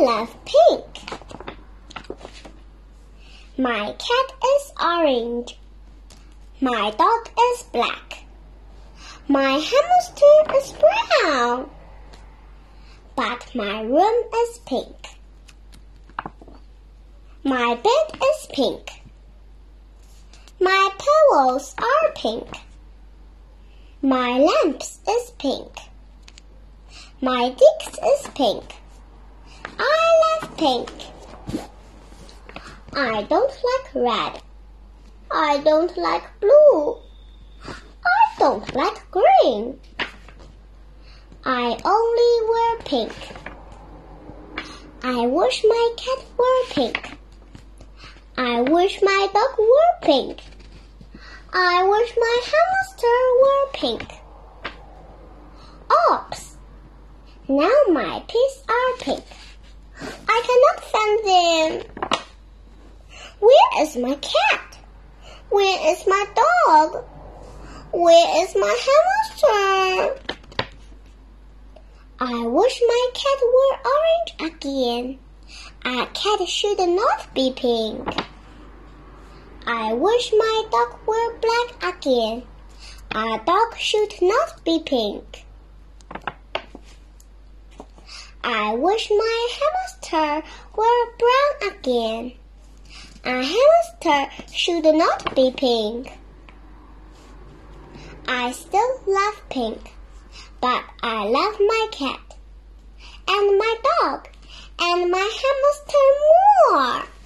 love pink. My cat is orange. My dog is black. My hamster is brown. But my room is pink. My bed is pink. My pillows are pink. My lamps is pink. My dish is pink. Pink. I don't like red. I don't like blue. I don't like green. I only wear pink. I wish my cat were pink. I wish my dog were pink. I wish my hamster were pink. Oops! Now my pies are pink. I cannot find them. Where is my cat? Where is my dog? Where is my hamster? I wish my cat were orange again. A cat should not be pink. I wish my dog were black again. A dog should not be pink. I wish my hamster were brown again. A hamster should not be pink. I still love pink, but I love my cat and my dog and my hamster more.